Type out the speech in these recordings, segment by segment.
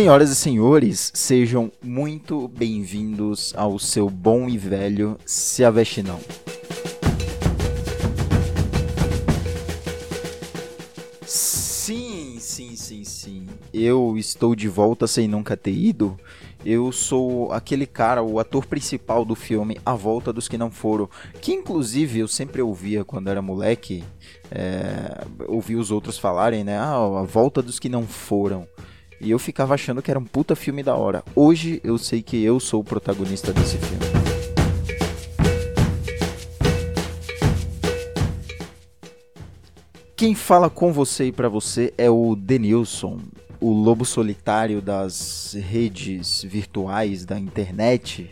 Senhoras e senhores, sejam muito bem-vindos ao seu bom e velho Se Aveste Não. Sim, sim, sim, sim. Eu estou de volta sem nunca ter ido. Eu sou aquele cara, o ator principal do filme A Volta dos Que Não Foram, que inclusive eu sempre ouvia quando era moleque, é, ouvi os outros falarem, né? Ah, A Volta dos Que Não Foram. E eu ficava achando que era um puta filme da hora. Hoje eu sei que eu sou o protagonista desse filme. Quem fala com você e para você é o Denilson, o lobo solitário das redes virtuais da internet,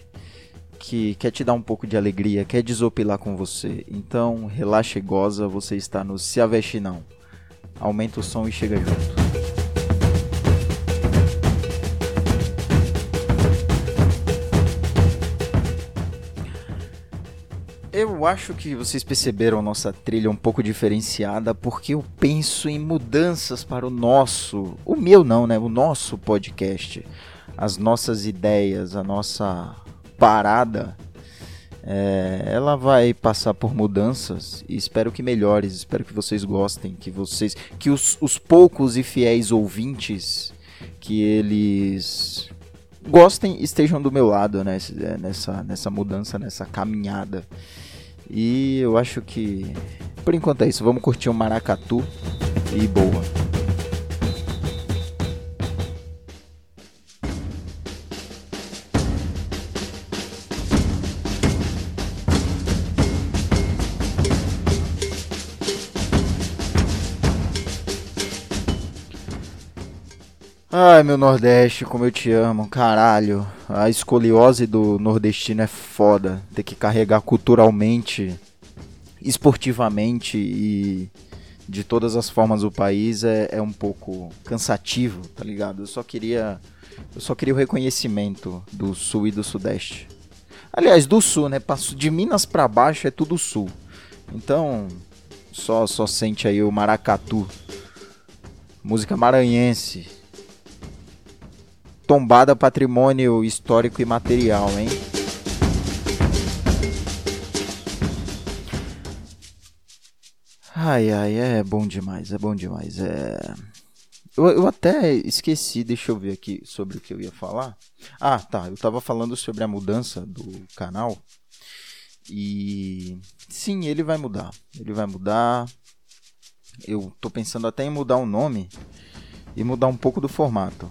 que quer te dar um pouco de alegria, quer desopilar com você. Então, relaxa e goza, você está no Se Aveste Não. Aumenta o som e chega junto. Acho que vocês perceberam nossa trilha um pouco diferenciada porque eu penso em mudanças para o nosso, o meu não, né? O nosso podcast, as nossas ideias, a nossa parada. É, ela vai passar por mudanças e espero que melhores, espero que vocês gostem, que vocês, que os, os poucos e fiéis ouvintes que eles gostem estejam do meu lado né, nessa, nessa mudança, nessa caminhada. E eu acho que por enquanto é isso. Vamos curtir um maracatu e boa. Ai, meu Nordeste, como eu te amo, caralho. A escoliose do nordestino é foda. Ter que carregar culturalmente, esportivamente e de todas as formas o país é, é um pouco cansativo, tá ligado? Eu só queria. Eu só queria o reconhecimento do sul e do sudeste. Aliás, do sul, né? De Minas para baixo é tudo sul. Então, só só sente aí o maracatu. Música maranhense tombada patrimônio histórico e material, hein? Ai, ai, é bom demais, é bom demais. É... Eu, eu até esqueci, deixa eu ver aqui sobre o que eu ia falar. Ah, tá, eu tava falando sobre a mudança do canal. E sim, ele vai mudar. Ele vai mudar. Eu tô pensando até em mudar o nome e mudar um pouco do formato.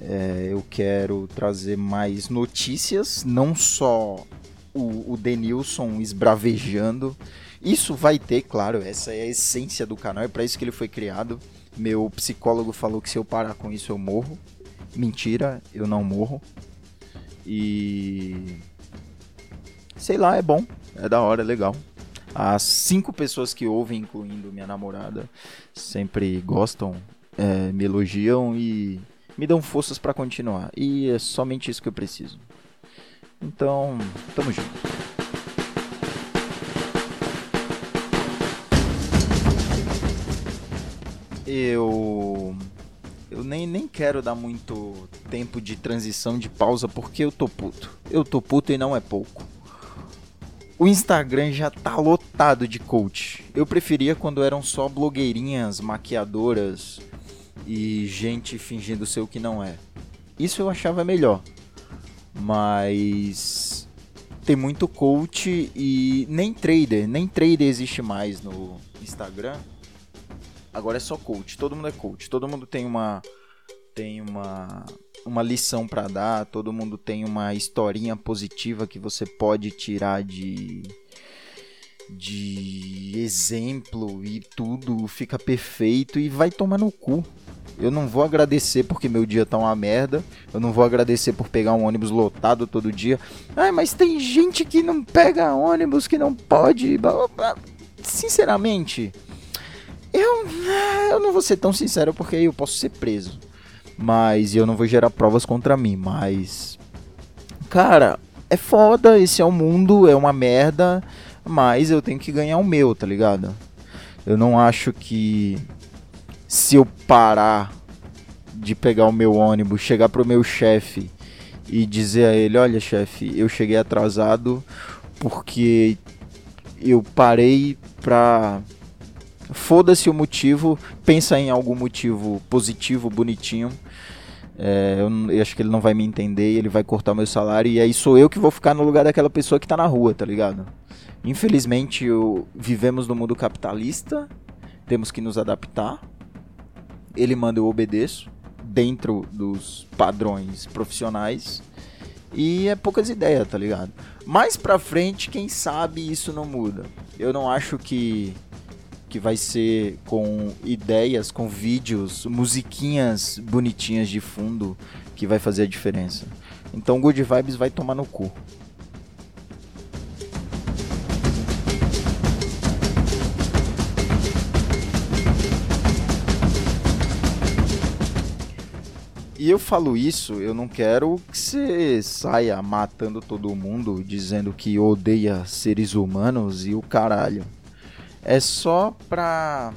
É, eu quero trazer mais notícias, não só o, o Denilson esbravejando. Isso vai ter, claro, essa é a essência do canal, é para isso que ele foi criado. Meu psicólogo falou que se eu parar com isso eu morro. Mentira, eu não morro. E. Sei lá, é bom, é da hora, é legal. As cinco pessoas que ouvem, incluindo minha namorada, sempre gostam, é, me elogiam e me dão forças para continuar. E é somente isso que eu preciso. Então, tamo junto. Eu eu nem, nem quero dar muito tempo de transição, de pausa, porque eu tô puto. Eu tô puto e não é pouco. O Instagram já tá lotado de coach. Eu preferia quando eram só blogueirinhas, maquiadoras, e gente fingindo ser o que não é. Isso eu achava melhor. Mas tem muito coach e nem trader, nem trader existe mais no Instagram. Agora é só coach, todo mundo é coach, todo mundo tem uma tem uma uma lição para dar, todo mundo tem uma historinha positiva que você pode tirar de de exemplo e tudo fica perfeito e vai tomar no cu. Eu não vou agradecer porque meu dia tá uma merda. Eu não vou agradecer por pegar um ônibus lotado todo dia. Ai, mas tem gente que não pega ônibus, que não pode. Sinceramente, eu, eu não vou ser tão sincero porque eu posso ser preso. Mas eu não vou gerar provas contra mim. Mas. Cara, é foda. Esse é o mundo, é uma merda. Mas eu tenho que ganhar o meu, tá ligado? Eu não acho que se eu parar de pegar o meu ônibus, chegar pro meu chefe e dizer a ele: Olha, chefe, eu cheguei atrasado porque eu parei pra. Foda-se o motivo, pensa em algum motivo positivo, bonitinho. É, eu, eu, acho que ele não vai me entender, ele vai cortar meu salário e aí sou eu que vou ficar no lugar daquela pessoa que tá na rua, tá ligado? Infelizmente, eu, vivemos no mundo capitalista, temos que nos adaptar. Ele manda, eu obedeço, dentro dos padrões profissionais. E é poucas ideias, tá ligado? Mais pra frente, quem sabe isso não muda. Eu não acho que que vai ser com ideias, com vídeos, musiquinhas bonitinhas de fundo que vai fazer a diferença. Então Good Vibes vai tomar no cu. Eu falo isso, eu não quero que você saia matando todo mundo, dizendo que odeia seres humanos e o caralho. É só pra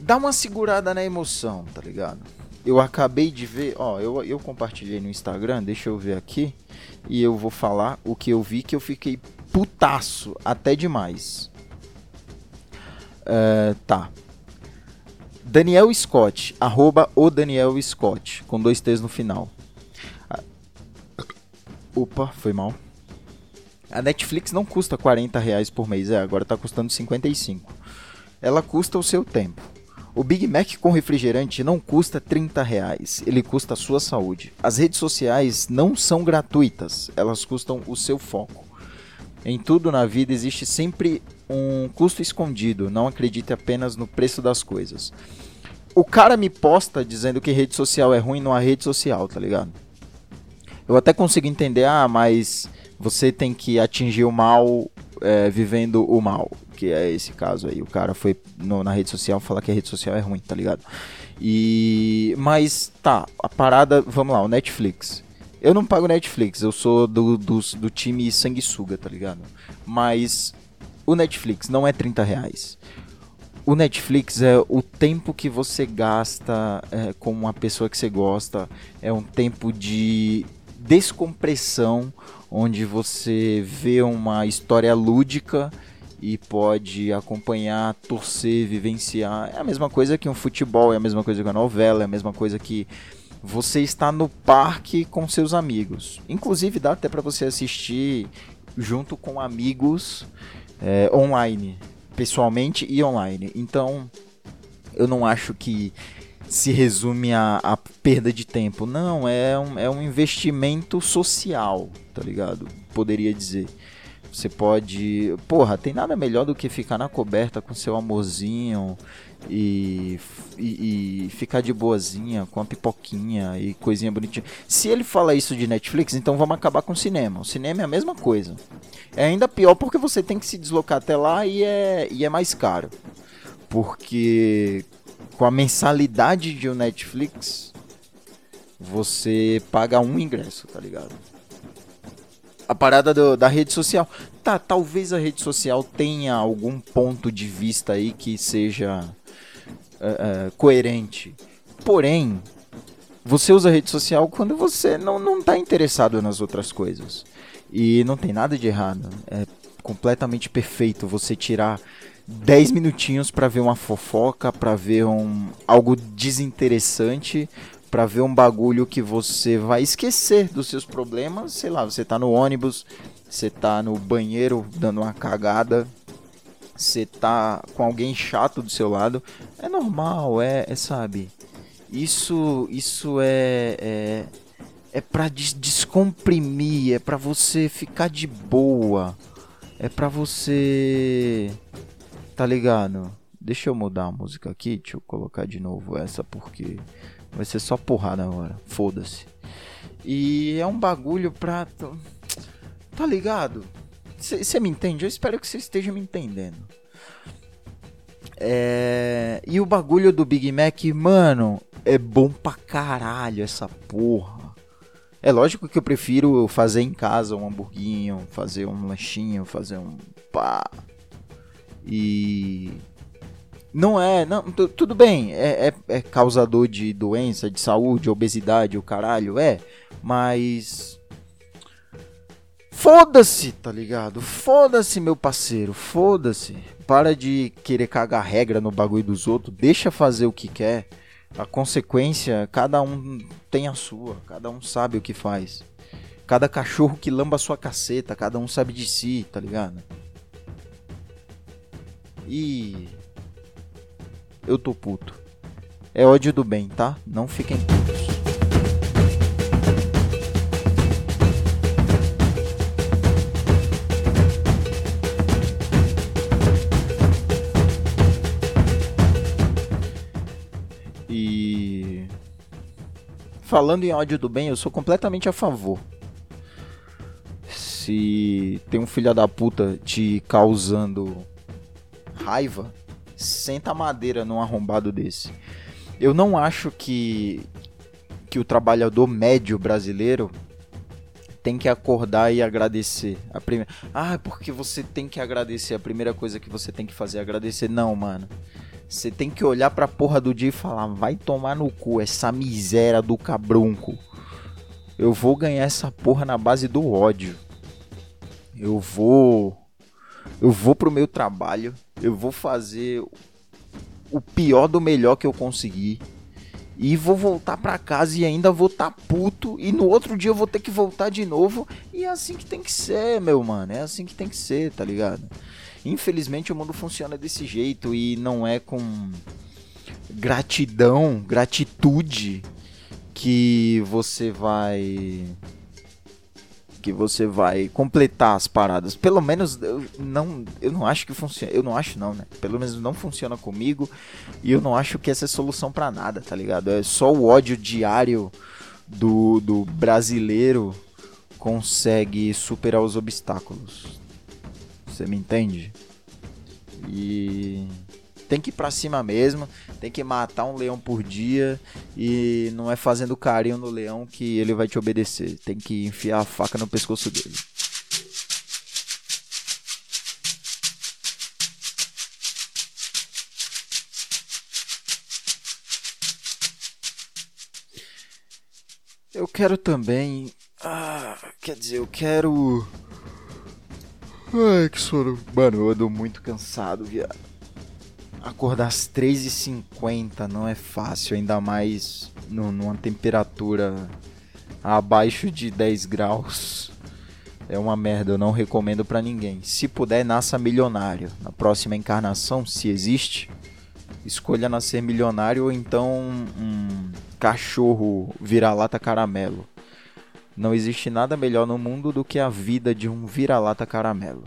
dar uma segurada na emoção, tá ligado? Eu acabei de ver, ó, eu, eu compartilhei no Instagram, deixa eu ver aqui, e eu vou falar o que eu vi que eu fiquei putaço, até demais. Uh, tá, Daniel Scott, arroba o Daniel Scott, com dois T's no final. Opa, foi mal. A Netflix não custa 40 reais por mês, é, agora está custando 55. Ela custa o seu tempo. O Big Mac com refrigerante não custa 30 reais, ele custa a sua saúde. As redes sociais não são gratuitas, elas custam o seu foco. Em tudo na vida existe sempre um custo escondido, não acredite apenas no preço das coisas. O cara me posta dizendo que rede social é ruim numa rede social, tá ligado? Eu até consigo entender, ah, mas você tem que atingir o mal é, vivendo o mal, que é esse caso aí. O cara foi no, na rede social falar que a rede social é ruim, tá ligado? E mas tá, a parada, vamos lá, o Netflix. Eu não pago Netflix, eu sou do, do, do time sanguessuga, tá ligado? Mas o Netflix não é 30 reais. O Netflix é o tempo que você gasta é, com uma pessoa que você gosta, é um tempo de descompressão, onde você vê uma história lúdica e pode acompanhar, torcer, vivenciar. É a mesma coisa que um futebol, é a mesma coisa que uma novela, é a mesma coisa que você está no parque com seus amigos. Inclusive dá até para você assistir junto com amigos é, online, pessoalmente e online. Então eu não acho que se resume a, a perda de tempo. Não, é um, é um investimento social, tá ligado? Poderia dizer. Você pode. Porra, tem nada melhor do que ficar na coberta com seu amorzinho e, e, e, ficar de boazinha com a pipoquinha e coisinha bonitinha. Se ele fala isso de Netflix, então vamos acabar com o cinema. O cinema é a mesma coisa. É ainda pior porque você tem que se deslocar até lá e é, e é mais caro. Porque com a mensalidade de um Netflix, você paga um ingresso, tá ligado? A parada do, da rede social. Tá, talvez a rede social tenha algum ponto de vista aí que seja uh, uh, coerente. Porém, você usa a rede social quando você não, não tá interessado nas outras coisas. E não tem nada de errado. É completamente perfeito você tirar 10 minutinhos para ver uma fofoca, para ver um, algo desinteressante, para ver um bagulho que você vai esquecer dos seus problemas, sei lá, você tá no ônibus, você tá no banheiro dando uma cagada, você tá com alguém chato do seu lado, é normal, é, é sabe? Isso isso é é, é para des descomprimir, é para você ficar de boa. É para você tá ligado? Deixa eu mudar a música aqui, deixa eu colocar de novo essa porque Vai ser só porrada agora. Foda-se. E é um bagulho pra. Tá ligado? Você me entende? Eu espero que você esteja me entendendo. É... E o bagulho do Big Mac, mano, é bom pra caralho essa porra. É lógico que eu prefiro fazer em casa um hamburguinho, fazer um lanchinho, fazer um pá. E Não é, não, tudo bem, é, é, é, causador de doença, de saúde, obesidade, o caralho, é, mas. Foda-se, tá ligado? Foda-se, meu parceiro, foda-se. Para de querer cagar regra no bagulho dos outros, deixa fazer o que quer. A consequência, cada um tem a sua, cada um sabe o que faz. Cada cachorro que lamba a sua caceta, cada um sabe de si, tá ligado? E eu tô puto. É ódio do bem, tá? Não fiquem putos. E falando em ódio do bem, eu sou completamente a favor. Se tem um filho da puta te causando raiva, senta madeira num arrombado desse. Eu não acho que, que o trabalhador médio brasileiro tem que acordar e agradecer. A primeira... Ah, porque você tem que agradecer. A primeira coisa que você tem que fazer é agradecer. Não, mano. Você tem que olhar pra porra do dia e falar: vai tomar no cu essa miséria do cabrunco. Eu vou ganhar essa porra na base do ódio. Eu vou. Eu vou pro meu trabalho eu vou fazer o pior do melhor que eu conseguir. E vou voltar para casa e ainda vou tá puto. E no outro dia eu vou ter que voltar de novo. E é assim que tem que ser, meu mano. É assim que tem que ser, tá ligado? Infelizmente o mundo funciona desse jeito e não é com gratidão, gratitude que você vai que você vai completar as paradas. Pelo menos eu não, eu não acho que funciona. Eu não acho não, né? Pelo menos não funciona comigo e eu não acho que essa é solução para nada, tá ligado? É só o ódio diário do, do brasileiro consegue superar os obstáculos. Você me entende? E tem que ir pra cima mesmo, tem que matar um leão por dia e não é fazendo carinho no leão que ele vai te obedecer. Tem que enfiar a faca no pescoço dele. Eu quero também. Ah, quer dizer, eu quero. Ai, que sono. Mano, eu ando muito cansado, viado acordar às 3h50 não é fácil, ainda mais numa temperatura abaixo de 10 graus. É uma merda, eu não recomendo para ninguém. Se puder, nasça milionário. Na próxima encarnação, se existe, escolha nascer milionário ou então um cachorro vira-lata caramelo. Não existe nada melhor no mundo do que a vida de um vira-lata caramelo.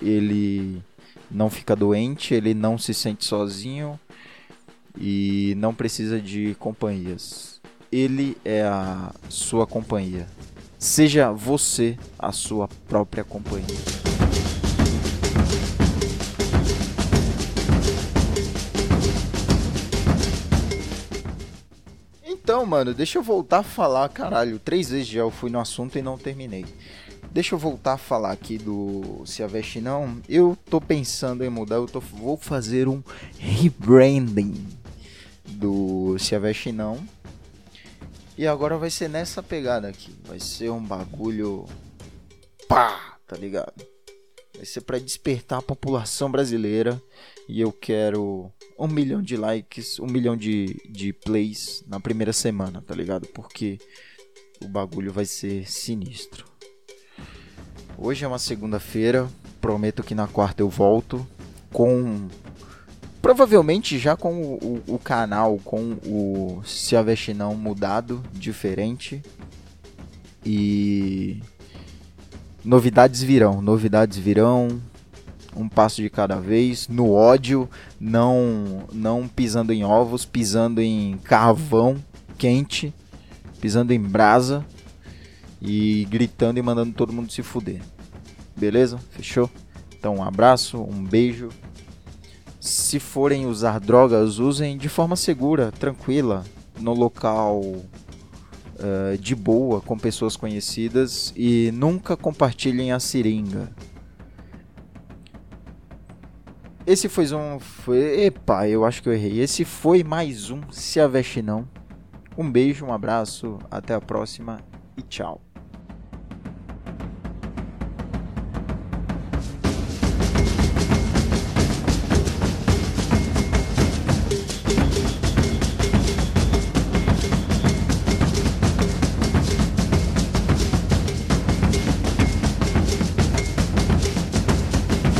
Ele não fica doente, ele não se sente sozinho e não precisa de companhias. Ele é a sua companhia. Seja você a sua própria companhia. Então, mano, deixa eu voltar a falar, caralho. Três vezes já eu fui no assunto e não terminei. Deixa eu voltar a falar aqui do Se Aveste Não. Eu tô pensando em mudar, eu tô, vou fazer um rebranding do Se Aveste Não. E agora vai ser nessa pegada aqui. Vai ser um bagulho. Pá! Tá ligado? Vai ser para despertar a população brasileira. E eu quero um milhão de likes, um milhão de, de plays na primeira semana, tá ligado? Porque o bagulho vai ser sinistro. Hoje é uma segunda-feira, prometo que na quarta eu volto com provavelmente já com o, o, o canal com o Se Aveste Não mudado, diferente. E novidades virão, novidades virão, um passo de cada vez, no ódio, não não pisando em ovos, pisando em carvão quente, pisando em brasa e gritando e mandando todo mundo se fuder. Beleza? Fechou? Então, um abraço, um beijo. Se forem usar drogas, usem de forma segura, tranquila, no local uh, de boa, com pessoas conhecidas e nunca compartilhem a seringa. esse foi um. Foi, epa, eu acho que eu errei. Esse foi mais um Se Aveste Não. Um beijo, um abraço, até a próxima e tchau.